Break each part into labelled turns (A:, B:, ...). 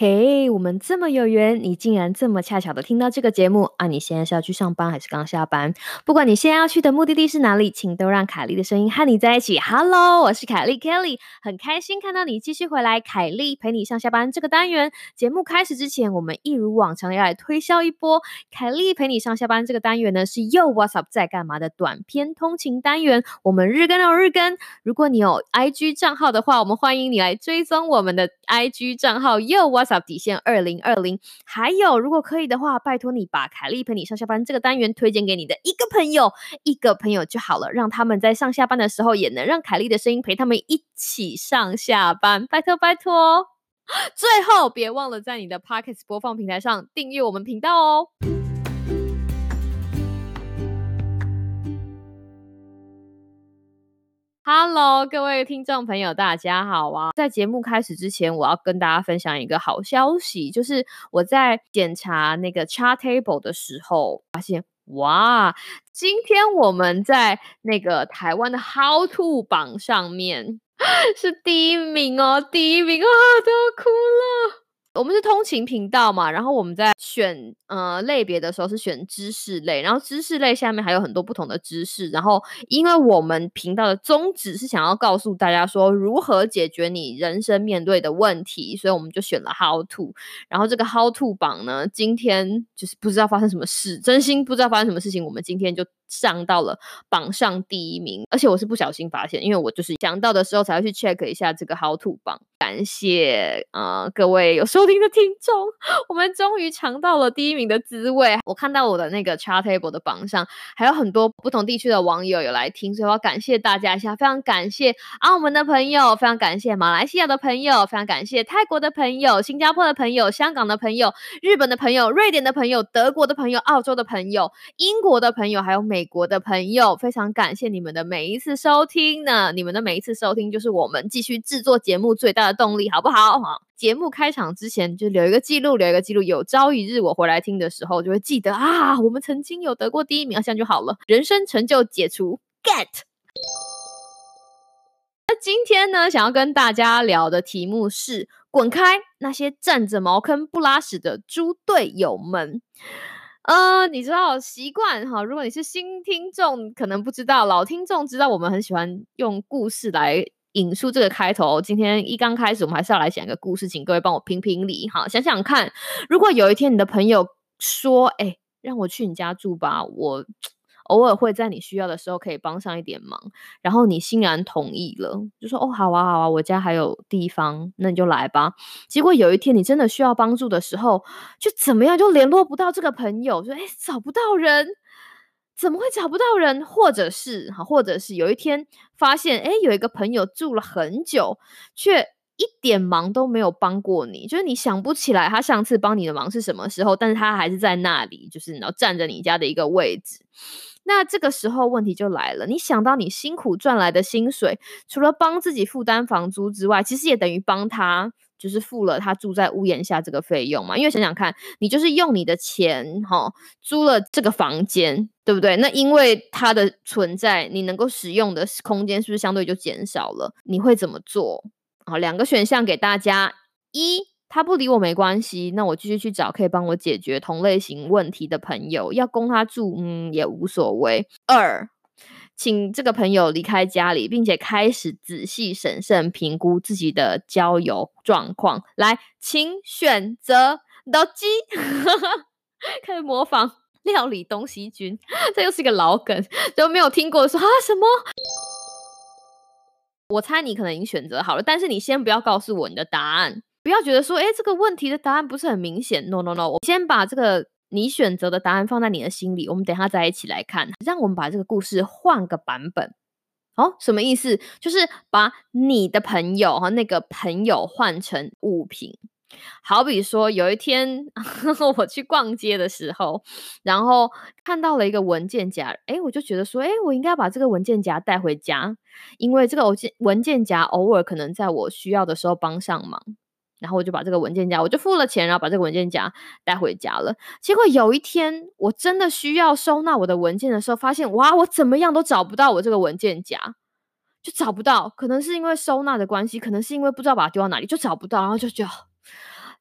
A: 嘿，我们这么有缘，你竟然这么恰巧的听到这个节目啊！你现在是要去上班还是刚下班？不管你现在要去的目的地是哪里，请都让凯莉的声音和你在一起。Hello，我是凯莉 Kelly，很开心看到你继续回来。凯莉陪你上下班这个单元节目开始之前，我们一如往常的要来推销一波。凯莉陪你上下班这个单元呢，是又 What's up 在干嘛的短篇通勤单元。我们日更哦日更，如果你有 IG 账号的话，我们欢迎你来追踪我们的 IG 账号又 What's 底线二零二零。还有，如果可以的话，拜托你把凯莉陪你上下班这个单元推荐给你的一个朋友，一个朋友就好了，让他们在上下班的时候也能让凯莉的声音陪他们一起上下班。拜托拜托！最后别忘了在你的 Pockets 播放平台上订阅我们频道哦。Hello，各位听众朋友，大家好啊！在节目开始之前，我要跟大家分享一个好消息，就是我在检查那个 Chart Table 的时候，发现哇，今天我们在那个台湾的 How To 榜上面 是第一名哦，第一名啊，都要哭了。我们是通勤频道嘛，然后我们在选呃类别的时候是选知识类，然后知识类下面还有很多不同的知识，然后因为我们频道的宗旨是想要告诉大家说如何解决你人生面对的问题，所以我们就选了 How to，然后这个 How to 榜呢，今天就是不知道发生什么事，真心不知道发生什么事情，我们今天就上到了榜上第一名，而且我是不小心发现，因为我就是想到的时候才会去 check 一下这个 How to 榜。感谢啊，各位有收听的听众，我们终于尝到了第一名的滋味。我看到我的那个 chart table 的榜上，还有很多不同地区的网友有来听，所以我要感谢大家一下，非常感谢澳门的朋友，非常感谢马来西亚的朋友，非常感谢泰国的朋友、新加坡的朋友、香港的朋友、日本的朋友、瑞典的朋友、德国的朋友、澳洲的朋友、英国的朋友，还有美美国的朋友，非常感谢你们的每一次收听呢！你们的每一次收听，就是我们继续制作节目最大的。动力好不好？哈，节目开场之前就留一个记录，留一个记录。有朝一日我回来听的时候，就会记得啊，我们曾经有得过第一名，这样就好了。人生成就解除，get。那今天呢，想要跟大家聊的题目是：滚开那些占着茅坑不拉屎的猪队友们。呃，你知道习惯哈？如果你是新听众，可能不知道；老听众知道，我们很喜欢用故事来。引述这个开头，今天一刚开始，我们还是要来讲一个故事，请各位帮我评评理哈。想想看，如果有一天你的朋友说：“哎，让我去你家住吧，我偶尔会在你需要的时候可以帮上一点忙。”然后你欣然同意了，就说：“哦，好啊，好啊，我家还有地方，那你就来吧。”结果有一天你真的需要帮助的时候，就怎么样就联络不到这个朋友，说：“哎，找不到人。”怎么会找不到人？或者是哈，或者是有一天发现，哎，有一个朋友住了很久，却一点忙都没有帮过你，就是你想不起来他上次帮你的忙是什么时候，但是他还是在那里，就是然后占着你家的一个位置。那这个时候问题就来了，你想到你辛苦赚来的薪水，除了帮自己负担房租之外，其实也等于帮他。就是付了他住在屋檐下这个费用嘛，因为想想看，你就是用你的钱哈租了这个房间，对不对？那因为它的存在，你能够使用的空间是不是相对就减少了？你会怎么做？好，两个选项给大家：一，他不理我没关系，那我继续去找可以帮我解决同类型问题的朋友，要供他住，嗯，也无所谓。二。请这个朋友离开家里，并且开始仔细审慎评估自己的交友状况。来，请选择老鸡，开始模仿料理东西君，这又是一个老梗，都没有听过说啊什么？我猜你可能已经选择好了，但是你先不要告诉我你的答案，不要觉得说，哎，这个问题的答案不是很明显。No No No，我先把这个。你选择的答案放在你的心里，我们等下再一起来看。让我们把这个故事换个版本。哦，什么意思？就是把你的朋友和那个朋友换成物品。好比说，有一天 我去逛街的时候，然后看到了一个文件夹，哎，我就觉得说，哎，我应该把这个文件夹带回家，因为这个文件文件夹偶尔可能在我需要的时候帮上忙。然后我就把这个文件夹，我就付了钱，然后把这个文件夹带回家了。结果有一天，我真的需要收纳我的文件的时候，发现哇，我怎么样都找不到我这个文件夹，就找不到。可能是因为收纳的关系，可能是因为不知道把它丢到哪里，就找不到。然后就觉得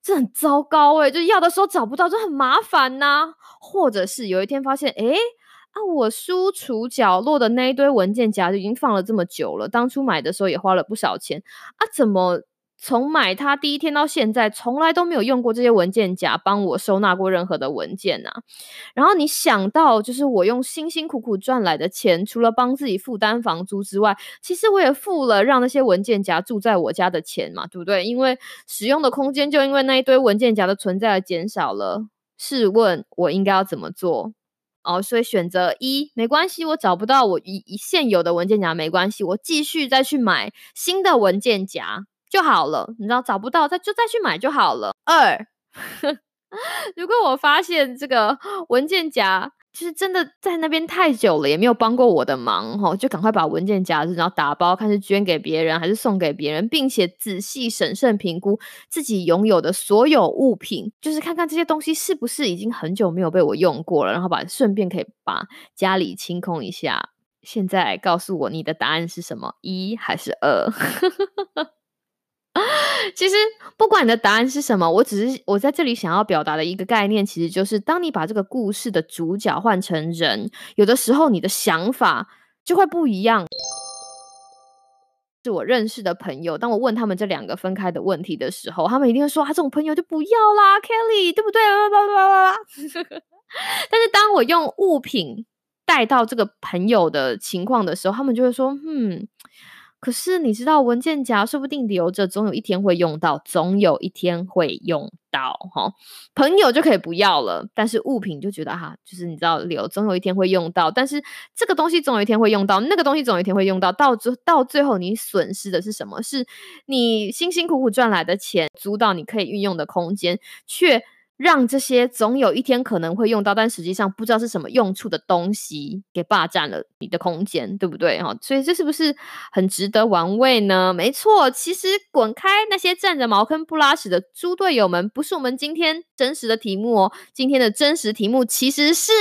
A: 这很糟糕哎，就要的时候找不到，就很麻烦呐。或者是有一天发现，哎啊，我书橱角落的那一堆文件夹就已经放了这么久了，当初买的时候也花了不少钱啊，怎么？从买它第一天到现在，从来都没有用过这些文件夹帮我收纳过任何的文件呐。然后你想到，就是我用辛辛苦苦赚来的钱，除了帮自己负担房租之外，其实我也付了让那些文件夹住在我家的钱嘛，对不对？因为使用的空间就因为那一堆文件夹的存在而减少了。试问，我应该要怎么做？哦，所以选择一没关系，我找不到我一现有的文件夹没关系，我继续再去买新的文件夹。就好了，你知道找不到再就再去买就好了。二，如果我发现这个文件夹就是真的在那边太久了，也没有帮过我的忙，哈，就赶快把文件夹子然后打包，看是捐给别人还是送给别人，并且仔细审慎评估自己拥有的所有物品，就是看看这些东西是不是已经很久没有被我用过了，然后把顺便可以把家里清空一下。现在告诉我你的答案是什么？一还是二？其实不管你的答案是什么，我只是我在这里想要表达的一个概念，其实就是当你把这个故事的主角换成人，有的时候你的想法就会不一样。是我认识的朋友，当我问他们这两个分开的问题的时候，他们一定会说：“啊，这种朋友就不要啦，Kelly，对不对？” 但是当我用物品带到这个朋友的情况的时候，他们就会说：“嗯。”可是你知道文件夹说不定留着，总有一天会用到，总有一天会用到哈。朋友就可以不要了，但是物品就觉得哈，就是你知道留，总有一天会用到。但是这个东西总有一天会用到，那个东西总有一天会用到，到最到最后你损失的是什么？是你辛辛苦苦赚来的钱，租到你可以运用的空间，却。让这些总有一天可能会用到，但实际上不知道是什么用处的东西给霸占了你的空间，对不对？哈，所以这是不是很值得玩味呢？没错，其实滚开那些占着茅坑不拉屎的猪队友们，不是我们今天真实的题目哦。今天的真实题目其实是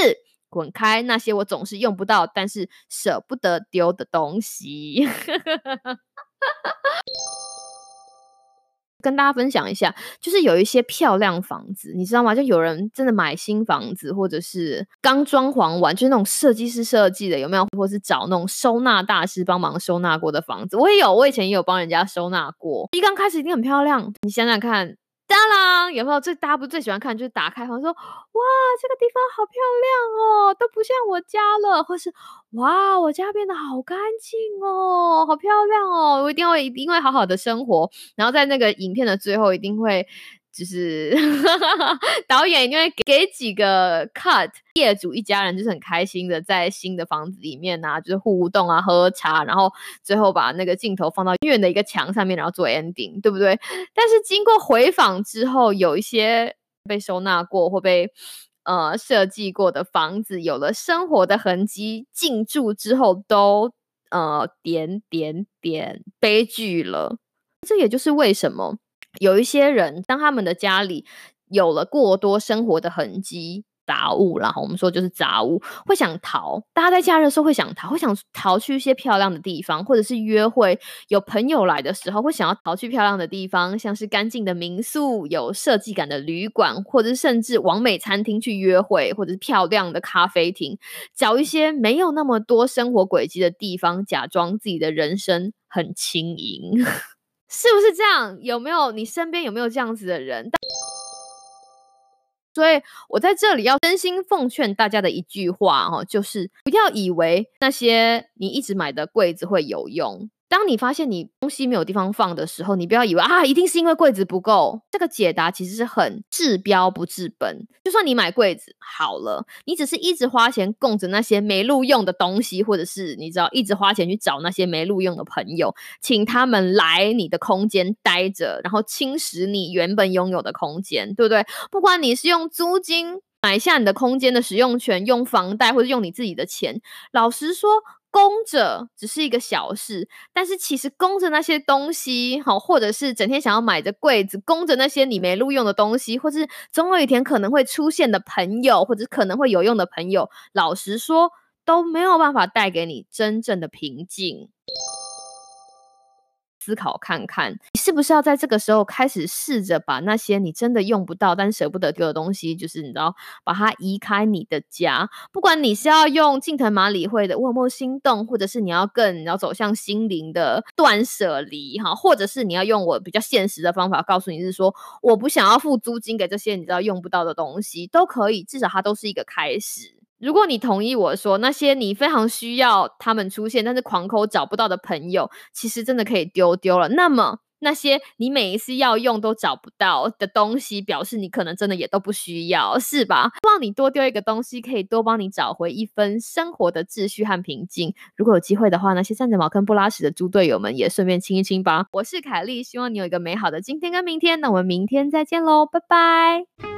A: 滚开那些我总是用不到，但是舍不得丢的东西。跟大家分享一下，就是有一些漂亮房子，你知道吗？就有人真的买新房子，或者是刚装潢完，就是那种设计师设计的，有没有？或是找那种收纳大师帮忙收纳过的房子，我也有，我以前也有帮人家收纳过。一刚开始一定很漂亮，你想想看。当然，有没有最大家不最喜欢看就是打开房说哇这个地方好漂亮哦，都不像我家了，或是哇我家变得好干净哦，好漂亮哦，我一定会因为好好的生活，然后在那个影片的最后一定会。就是 导演因为给几个 cut，业主一家人就是很开心的在新的房子里面啊，就是互动啊，喝茶，然后最后把那个镜头放到院的一个墙上面，然后做 ending，对不对？但是经过回访之后，有一些被收纳过或被呃设计过的房子，有了生活的痕迹，进驻之后都呃点点点悲剧了。这也就是为什么。有一些人，当他们的家里有了过多生活的痕迹、杂物，然后我们说就是杂物，会想逃。大家在假日的时候会想逃，会想逃去一些漂亮的地方，或者是约会。有朋友来的时候，会想要逃去漂亮的地方，像是干净的民宿、有设计感的旅馆，或者是甚至完美餐厅去约会，或者是漂亮的咖啡厅，找一些没有那么多生活轨迹的地方，假装自己的人生很轻盈。是不是这样？有没有你身边有没有这样子的人？所以我在这里要真心奉劝大家的一句话哦，就是不要以为那些你一直买的柜子会有用。当你发现你东西没有地方放的时候，你不要以为啊，一定是因为柜子不够。这个解答其实是很治标不治本。就算你买柜子好了，你只是一直花钱供着那些没路用的东西，或者是你知道一直花钱去找那些没路用的朋友，请他们来你的空间待着，然后侵蚀你原本拥有的空间，对不对？不管你是用租金买下你的空间的使用权，用房贷或者用你自己的钱，老实说。供着只是一个小事，但是其实供着那些东西，好，或者是整天想要买的柜子，供着那些你没录用的东西，或是总有一天可能会出现的朋友，或者可能会有用的朋友，老实说都没有办法带给你真正的平静。思考看看，你是不是要在这个时候开始试着把那些你真的用不到但舍不得丢的东西，就是你知道，把它移开你的家。不管你是要用近藤麻里惠的默默心动，或者是你要更你要走向心灵的断舍离哈，或者是你要用我比较现实的方法告诉你是说，我不想要付租金给这些你知道用不到的东西，都可以，至少它都是一个开始。如果你同意我说，那些你非常需要他们出现，但是狂抠找不到的朋友，其实真的可以丢丢了。那么那些你每一次要用都找不到的东西，表示你可能真的也都不需要，是吧？希望你多丢一个东西，可以多帮你找回一分生活的秩序和平静。如果有机会的话，那些站着茅坑不拉屎的猪队友们也顺便亲一亲吧。我是凯莉，希望你有一个美好的今天跟明天。那我们明天再见喽，拜拜。